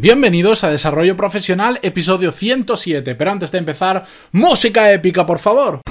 Bienvenidos a Desarrollo Profesional, episodio 107. Pero antes de empezar, música épica, por favor.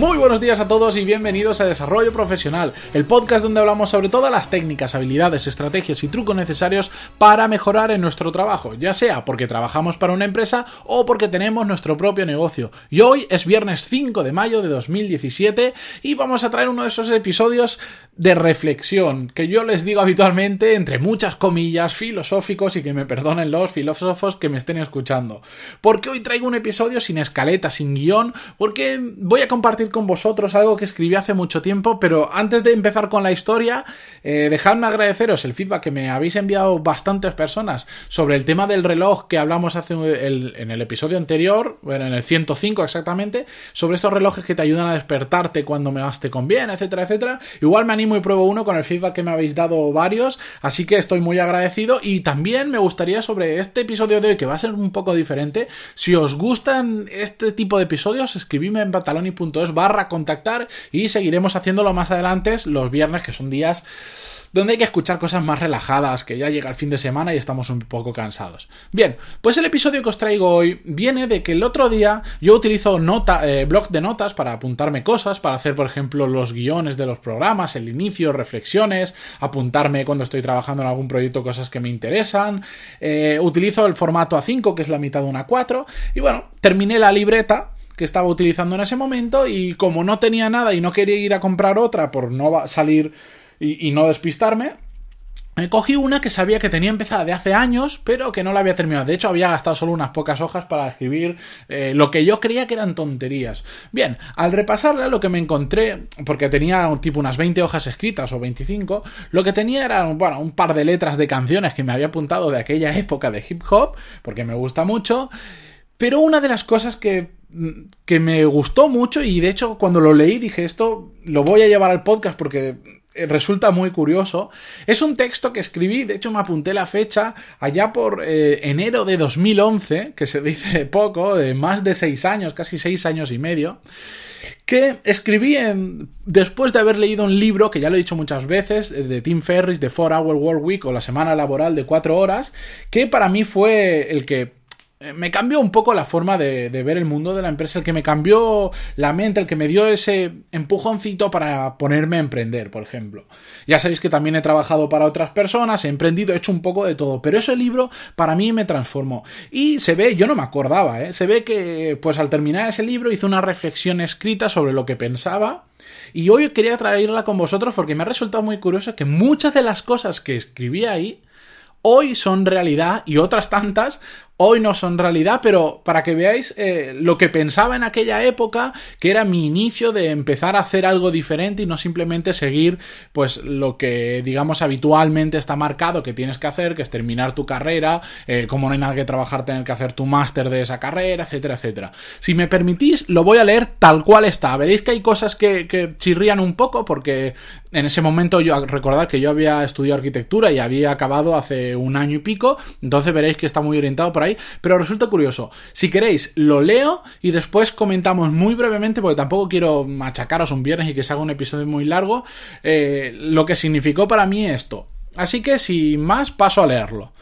Muy buenos días a todos y bienvenidos a Desarrollo Profesional, el podcast donde hablamos sobre todas las técnicas, habilidades, estrategias y trucos necesarios para mejorar en nuestro trabajo, ya sea porque trabajamos para una empresa o porque tenemos nuestro propio negocio. Y hoy es viernes 5 de mayo de 2017 y vamos a traer uno de esos episodios de reflexión que yo les digo habitualmente entre muchas comillas filosóficos y que me perdonen los filósofos que me estén escuchando. Porque hoy traigo un episodio sin escaleta, sin guion, porque voy a compartir con vosotros algo que escribí hace mucho tiempo, pero antes de empezar con la historia, eh, dejadme agradeceros el feedback que me habéis enviado bastantes personas sobre el tema del reloj que hablamos hace en el episodio anterior, bueno, en el 105 exactamente, sobre estos relojes que te ayudan a despertarte cuando me te conviene, etcétera, etcétera. Igual me animo y pruebo uno con el feedback que me habéis dado varios, así que estoy muy agradecido. Y también me gustaría sobre este episodio de hoy que va a ser un poco diferente, si os gustan este tipo de episodios, escribidme en pantaloni.es barra contactar y seguiremos haciéndolo más adelante los viernes que son días donde hay que escuchar cosas más relajadas, que ya llega el fin de semana y estamos un poco cansados. Bien, pues el episodio que os traigo hoy viene de que el otro día yo utilizo nota, eh, blog de notas para apuntarme cosas, para hacer, por ejemplo, los guiones de los programas, el inicio, reflexiones, apuntarme cuando estoy trabajando en algún proyecto cosas que me interesan. Eh, utilizo el formato A5, que es la mitad de una 4, y bueno, terminé la libreta que estaba utilizando en ese momento y como no tenía nada y no quería ir a comprar otra por no salir y, no despistarme, me cogí una que sabía que tenía empezada de hace años, pero que no la había terminado. De hecho, había gastado solo unas pocas hojas para escribir eh, lo que yo creía que eran tonterías. Bien, al repasarla, lo que me encontré, porque tenía tipo unas 20 hojas escritas o 25, lo que tenía era, bueno, un par de letras de canciones que me había apuntado de aquella época de hip hop, porque me gusta mucho. Pero una de las cosas que que me gustó mucho y de hecho cuando lo leí dije esto lo voy a llevar al podcast porque resulta muy curioso. Es un texto que escribí, de hecho me apunté la fecha allá por eh, enero de 2011, que se dice poco, de más de seis años, casi seis años y medio, que escribí en, después de haber leído un libro, que ya lo he dicho muchas veces, de Tim Ferris, de 4 Hour Work Week o la semana laboral de cuatro horas, que para mí fue el que eh, me cambió un poco la forma de, ver el mundo de la empresa, el que me cambió la mente, el que me dio ese empujoncito para ponerme a emprender, por ejemplo. Ya sabéis que también he trabajado para otras personas, he emprendido, he hecho un poco de todo, pero ese libro para mí me transformó. Y se ve, yo no me acordaba, ¿eh? se ve que pues al terminar ese libro hice una reflexión escrita sobre lo que pensaba. Y hoy quería traerla con vosotros porque me ha resultado muy curioso que muchas de las cosas que escribí ahí hoy son realidad y otras tantas hoy no son realidad, pero para que veáis eh, lo que pensaba en aquella época, que era mi inicio de empezar a hacer algo diferente y no simplemente seguir pues lo que digamos habitualmente está marcado que tienes que hacer, que es terminar tu carrera, eh, como no hay nada que trabajar, tener que hacer tu máster de esa carrera, etcétera, etcétera. Si me permitís, lo voy a leer tal cual está. Veréis que hay cosas que, que chirrían un poco porque en ese momento yo recordad que yo había estudiado arquitectura y había acabado hace un año y pico, entonces veréis que está muy orientado por ahí pero resulta curioso. Si queréis, lo leo y después comentamos muy brevemente, porque tampoco quiero machacaros un viernes y que se haga un episodio muy largo, eh, lo que significó para mí esto. Así que sin más, paso a leerlo.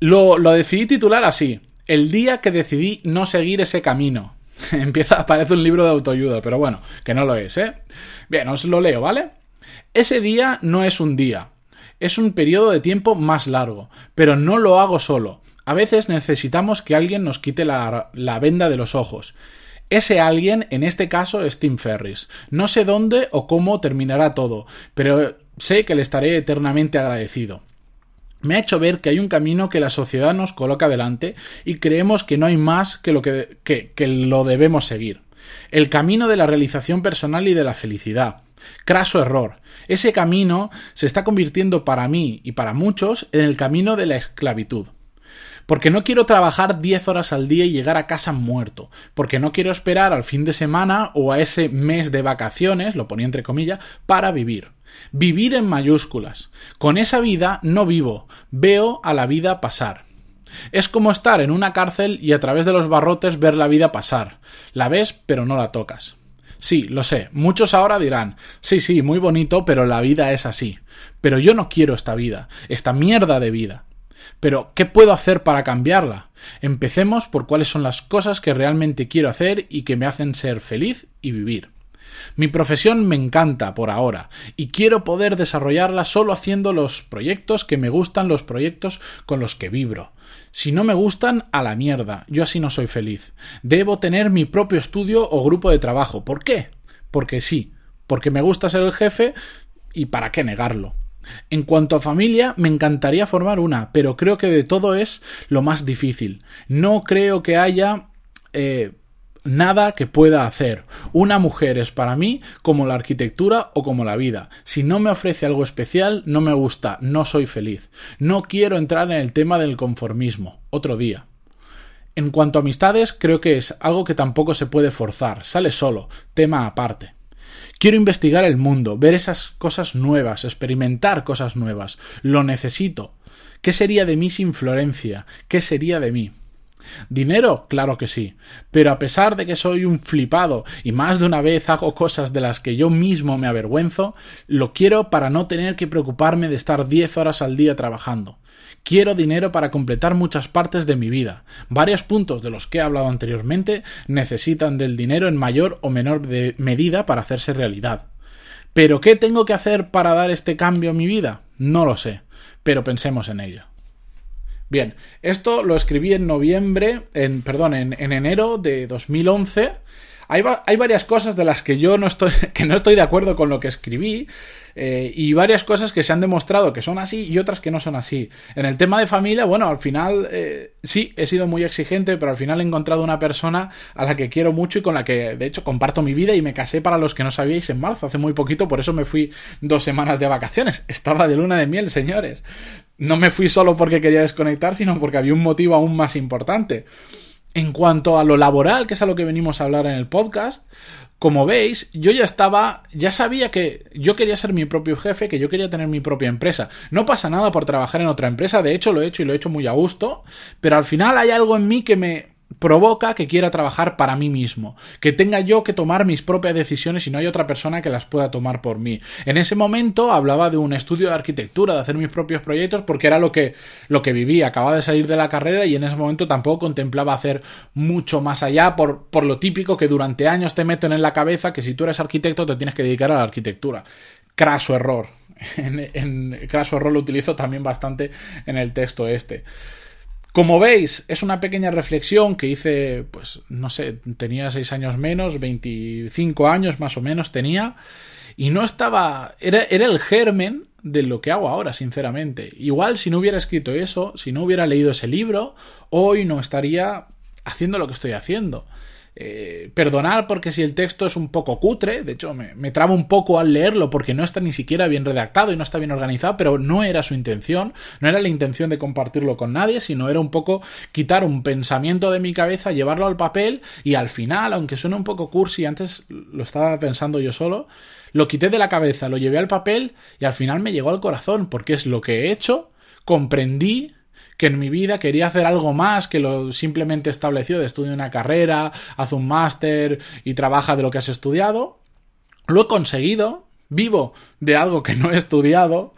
Lo, lo decidí titular así. El día que decidí no seguir ese camino. Empieza, parece un libro de autoayuda, pero bueno, que no lo es, ¿eh? Bien, os lo leo, ¿vale? Ese día no es un día, es un periodo de tiempo más largo, pero no lo hago solo. A veces necesitamos que alguien nos quite la, venda de los ojos. Ese alguien, en este caso, es Tim Ferris. No sé dónde o cómo terminará todo, pero sé que le estaré eternamente agradecido. Me ha hecho ver que hay un camino que la sociedad nos coloca delante y creemos que no hay más que lo que, que lo debemos seguir. El camino de la realización personal y de la felicidad. Craso error. Ese camino se está convirtiendo para mí y para muchos en el camino de la esclavitud. Porque no quiero trabajar 10 horas al día y llegar a casa muerto. Porque no quiero esperar al fin de semana o a ese mes de vacaciones, lo ponía entre comillas, para vivir. Vivir en mayúsculas. Con esa vida no vivo, veo a la vida pasar. Es como estar en una cárcel y a través de los barrotes ver la vida pasar. La ves, pero no la tocas. Sí, lo sé, muchos ahora dirán, sí, sí, muy bonito, pero la vida es así. Pero yo no quiero esta vida, esta mierda de vida. Pero, ¿qué puedo hacer para cambiarla? Empecemos por cuáles son las cosas que realmente quiero hacer y que me hacen ser feliz y vivir. Mi profesión me encanta por ahora y quiero poder desarrollarla solo haciendo los proyectos que me gustan, los proyectos con los que vibro. Si no me gustan, a la mierda, yo así no soy feliz. Debo tener mi propio estudio o grupo de trabajo. ¿Por qué? Porque sí, porque me gusta ser el jefe y para qué negarlo. En cuanto a familia, me encantaría formar una, pero creo que de todo es lo más difícil. No creo que haya eh, nada que pueda hacer. Una mujer es para mí como la arquitectura o como la vida. Si no me ofrece algo especial, no me gusta, no soy feliz. No quiero entrar en el tema del conformismo. Otro día. En cuanto a amistades, creo que es algo que tampoco se puede forzar, sale solo, tema aparte. Quiero investigar el mundo, ver esas cosas nuevas, experimentar cosas nuevas. Lo necesito. ¿Qué sería de mí sin Florencia? ¿Qué sería de mí? ¿Dinero? Claro que sí. Pero a pesar de que soy un flipado y más de una vez hago cosas de las que yo mismo me avergüenzo, lo quiero para no tener que preocuparme de estar diez horas al día trabajando. Quiero dinero para completar muchas partes de mi vida. Varios puntos de los que he hablado anteriormente necesitan del dinero en mayor o menor medida para hacerse realidad. ¿Pero qué tengo que hacer para dar este cambio en mi vida? No lo sé, pero pensemos en ello. Bien, esto lo escribí en noviembre, en, perdón, en, en enero de 2011. Hay, hay, varias cosas de las que yo no estoy, que no estoy de acuerdo con lo que escribí. Eh, y varias cosas que se han demostrado que son así y otras que no son así. En el tema de familia, bueno, al final eh, sí, he sido muy exigente, pero al final he encontrado una persona a la que quiero mucho y con la que, de hecho, comparto mi vida y me casé para los que no sabíais en marzo, hace muy poquito, por eso me fui dos semanas de vacaciones. Estaba de luna de miel, señores. No me fui solo porque quería desconectar, sino porque había un motivo aún más importante. En cuanto a lo laboral, que es a lo que venimos a hablar en el podcast, como veis, yo ya estaba, ya sabía que yo quería ser mi propio jefe, que yo quería tener mi propia empresa. No pasa nada por trabajar en otra empresa, de hecho lo he hecho y lo he hecho muy a gusto, pero al final hay algo en mí que me, provoca que quiera trabajar para mí mismo, que tenga yo que tomar mis propias decisiones y no hay otra persona que las pueda tomar por mí. En ese momento hablaba de un estudio de arquitectura, de hacer mis propios proyectos, porque era lo que, lo que vivía, acababa de salir de la carrera y en ese momento tampoco contemplaba hacer mucho más allá por, por lo típico que durante años te meten en la cabeza que si tú eres arquitecto te tienes que dedicar a la arquitectura. Craso error. Craso error lo utilizo también bastante en el texto este. Como veis, es una pequeña reflexión que hice, pues no sé, tenía 6 años menos, 25 años más o menos tenía, y no estaba, era, era el germen de lo que hago ahora, sinceramente. Igual si no hubiera escrito eso, si no hubiera leído ese libro, hoy no estaría haciendo lo que estoy haciendo. Eh, perdonar porque si el texto es un poco cutre, de hecho me, me trabo un poco al leerlo porque no está ni siquiera bien redactado y no está bien organizado, pero no era su intención, no era la intención de compartirlo con nadie, sino era un poco quitar un pensamiento de mi cabeza, llevarlo al papel y al final, aunque suene un poco cursi, antes lo estaba pensando yo solo, lo quité de la cabeza, lo llevé al papel y al final me llegó al corazón porque es lo que he hecho, comprendí que en mi vida quería hacer algo más que lo simplemente establecido de estudio una carrera, haz un máster y trabaja de lo que has estudiado. Lo he conseguido, vivo de algo que no he estudiado,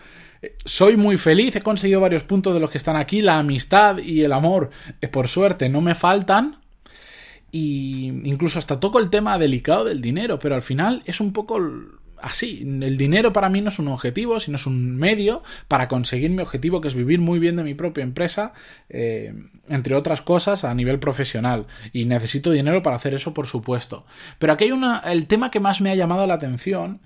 soy muy feliz, he conseguido varios puntos de los que están aquí, la amistad y el amor, eh, por suerte, no me faltan. Y incluso hasta toco el tema delicado del dinero, pero al final es un poco así. El dinero para mí no es un objetivo, sino es un medio para conseguir mi objetivo, que es vivir muy bien de mi propia empresa, eh, entre otras cosas, a nivel profesional. Y necesito dinero para hacer eso, por supuesto. Pero aquí hay una, el tema que más me ha llamado la atención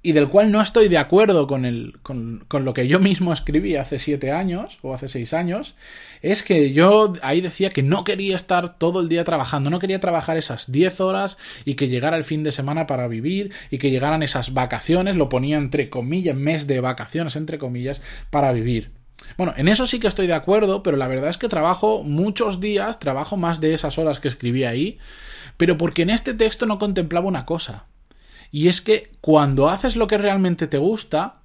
y del cual no estoy de acuerdo con, el, con, con, lo que yo mismo escribí hace siete años o hace seis años, es que yo ahí decía que no quería estar todo el día trabajando, no quería trabajar esas diez horas y que llegara el fin de semana para vivir y que llegaran esas vacaciones, lo ponía entre comillas, mes de vacaciones, entre comillas, para vivir. Bueno, en eso sí que estoy de acuerdo, pero la verdad es que trabajo muchos días, trabajo más de esas horas que escribí ahí, pero porque en este texto no contemplaba una cosa y es que cuando haces lo que realmente te gusta,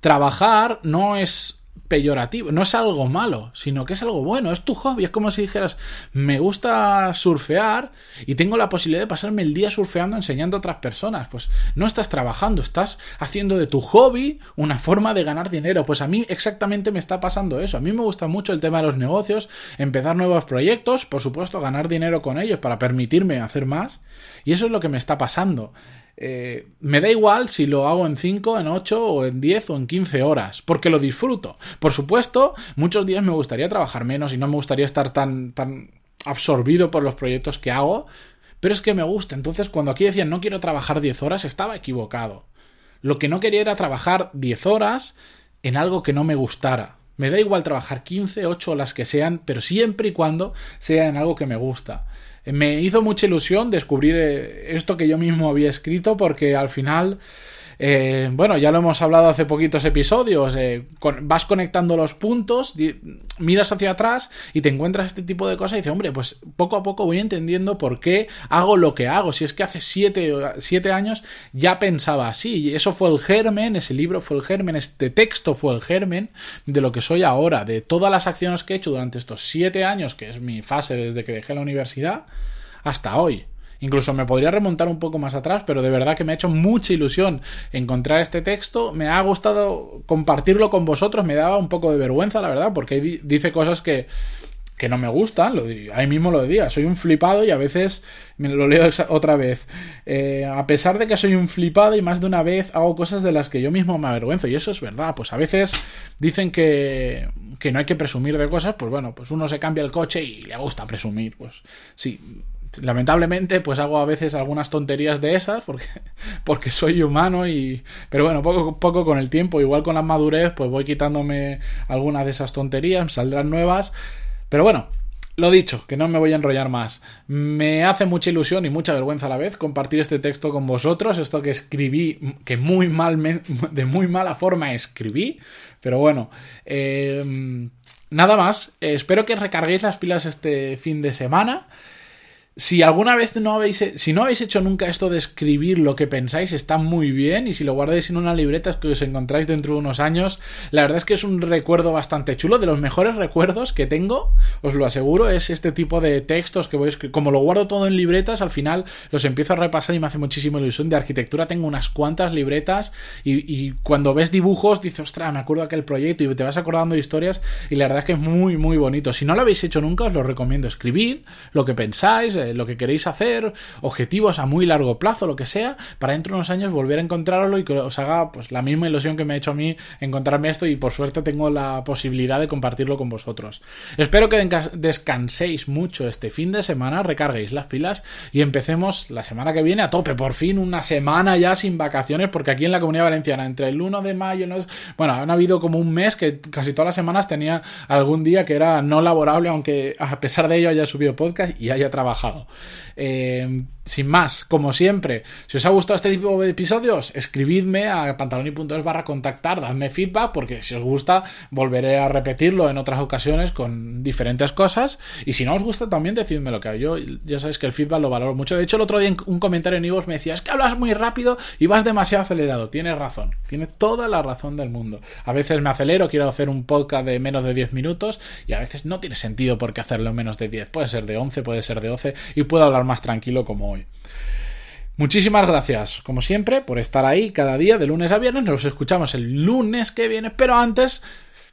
trabajar no es peyorativo, no es algo malo, sino que es algo bueno, es tu hobby, es como si dijeras, me gusta surfear y tengo la posibilidad de pasarme el día surfeando enseñando a otras personas, pues no estás trabajando, estás haciendo de tu hobby una forma de ganar dinero, pues a mí exactamente me está pasando eso, a mí me gusta mucho el tema de los negocios, empezar nuevos proyectos, por supuesto ganar dinero con ellos para permitirme hacer más, y eso es lo que me está pasando. Eh, me da igual si lo hago en 5, en 8 o en 10 o en 15 horas, porque lo disfruto. Por supuesto, muchos días me gustaría trabajar menos y no me gustaría estar tan, tan absorbido por los proyectos que hago, pero es que me gusta. Entonces, cuando aquí decían no quiero trabajar 10 horas, estaba equivocado. Lo que no quería era trabajar 10 horas en algo que no me gustara. Me da igual trabajar 15, 8 o las que sean, pero siempre y cuando sea en algo que me gusta me hizo mucha ilusión descubrir eh, esto que yo mismo había escrito porque al final eh, bueno, ya lo hemos hablado hace poquitos episodios. Eh, vas conectando los puntos, miras hacia atrás y te encuentras este tipo de cosas y dices, hombre, pues poco a poco voy entendiendo por qué hago lo que hago. Si es que hace siete, siete años ya pensaba así. Y eso fue el germen, ese libro fue el germen, este texto fue el germen de lo que soy ahora, de todas las acciones que he hecho durante estos siete años, que es mi fase desde que dejé la universidad, hasta hoy. Incluso me podría remontar un poco más atrás, pero de verdad que me ha hecho mucha ilusión encontrar este texto. Me ha gustado compartirlo con vosotros, me daba un poco de vergüenza, la verdad, porque dice cosas que, que no me gustan, lo, ahí mismo lo diría, soy un flipado y a veces me lo leo otra vez. Eh, a pesar de que soy un flipado y más de una vez hago cosas de las que yo mismo me avergüenzo y eso es verdad, pues a veces dicen que, que no hay que presumir de cosas, pues bueno, pues uno se cambia el coche y le gusta presumir, pues sí, lamentablemente pues hago a veces algunas tonterías de esas porque, porque soy humano y pero bueno poco poco con el tiempo igual con la madurez pues voy quitándome algunas de esas tonterías saldrán nuevas pero bueno lo dicho, que no me voy a enrollar más. Me hace mucha ilusión y mucha vergüenza a la vez compartir este texto con vosotros, esto que escribí, que muy mal, de muy mala forma escribí, pero bueno, eh, nada más. espero que recarguéis las pilas este fin de semana. Si alguna vez no habéis, si no habéis hecho nunca esto de escribir lo que pensáis, está muy bien. Y si lo guardáis en una libreta que os encontráis dentro de unos años, la verdad es que es un recuerdo bastante chulo. De los mejores recuerdos que tengo, os lo aseguro, es este tipo de textos que voy a escribir. Como lo guardo todo en libretas, al final los empiezo a repasar y me hace muchísima ilusión. De arquitectura tengo unas cuantas libretas y, cuando ves dibujos dices, ostras, me acuerdo aquel proyecto y te vas acordando de historias. Y la verdad es que es muy, muy bonito. Si no lo habéis hecho nunca, os lo recomiendo. Escribid lo que pensáis lo que queréis hacer, objetivos a muy largo plazo, lo que sea, para dentro de unos años volver a encontrarlo y que os haga pues la misma ilusión que me ha hecho a mí encontrarme esto y por suerte tengo la posibilidad de compartirlo con vosotros. Espero que descanséis mucho este fin de semana, recarguéis las pilas y empecemos la semana que viene a tope, por fin una semana ya sin vacaciones, porque aquí en la Comunidad Valenciana, entre el 1 de mayo, no bueno, han habido como un mes que casi todas las semanas tenía algún día que era no laborable, aunque a pesar de ello haya subido podcast y haya trabajado. Eh, sin más, como siempre, si os ha gustado este tipo de episodios, escribidme a pantaloni.es barra contactar, dadme feedback, porque si os gusta, volveré a repetirlo en otras ocasiones con diferentes cosas. Y si no os gusta, también decidme lo que yo ya sabéis que el feedback lo valoro mucho. De hecho, el otro día en un comentario en Ivos me decía, es que hablas muy rápido y vas demasiado acelerado. Tienes razón, tiene toda la razón del mundo. A veces me acelero, quiero hacer un podcast de menos de 10 minutos y a veces no tiene sentido por qué hacerlo en menos de 10. Puede ser de 11, puede ser de 12 y puedo hablar más tranquilo como Muchísimas gracias, como siempre, por estar ahí cada día de lunes a viernes. Nos escuchamos el lunes que viene, pero antes,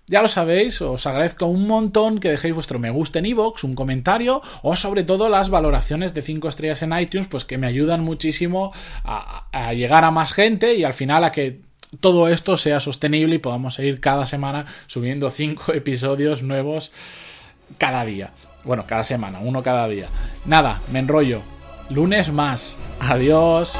ya lo sabéis, os agradezco un montón que dejéis vuestro me gusta en iVoox, un comentario o sobre todo las valoraciones de 5 estrellas en iTunes, pues que me ayudan muchísimo a, a llegar a más gente y al final a que todo esto sea sostenible y podamos seguir cada semana subiendo 5 episodios nuevos cada día. Bueno, cada semana, uno cada día. Nada, me enrollo. Lunes más. Adiós.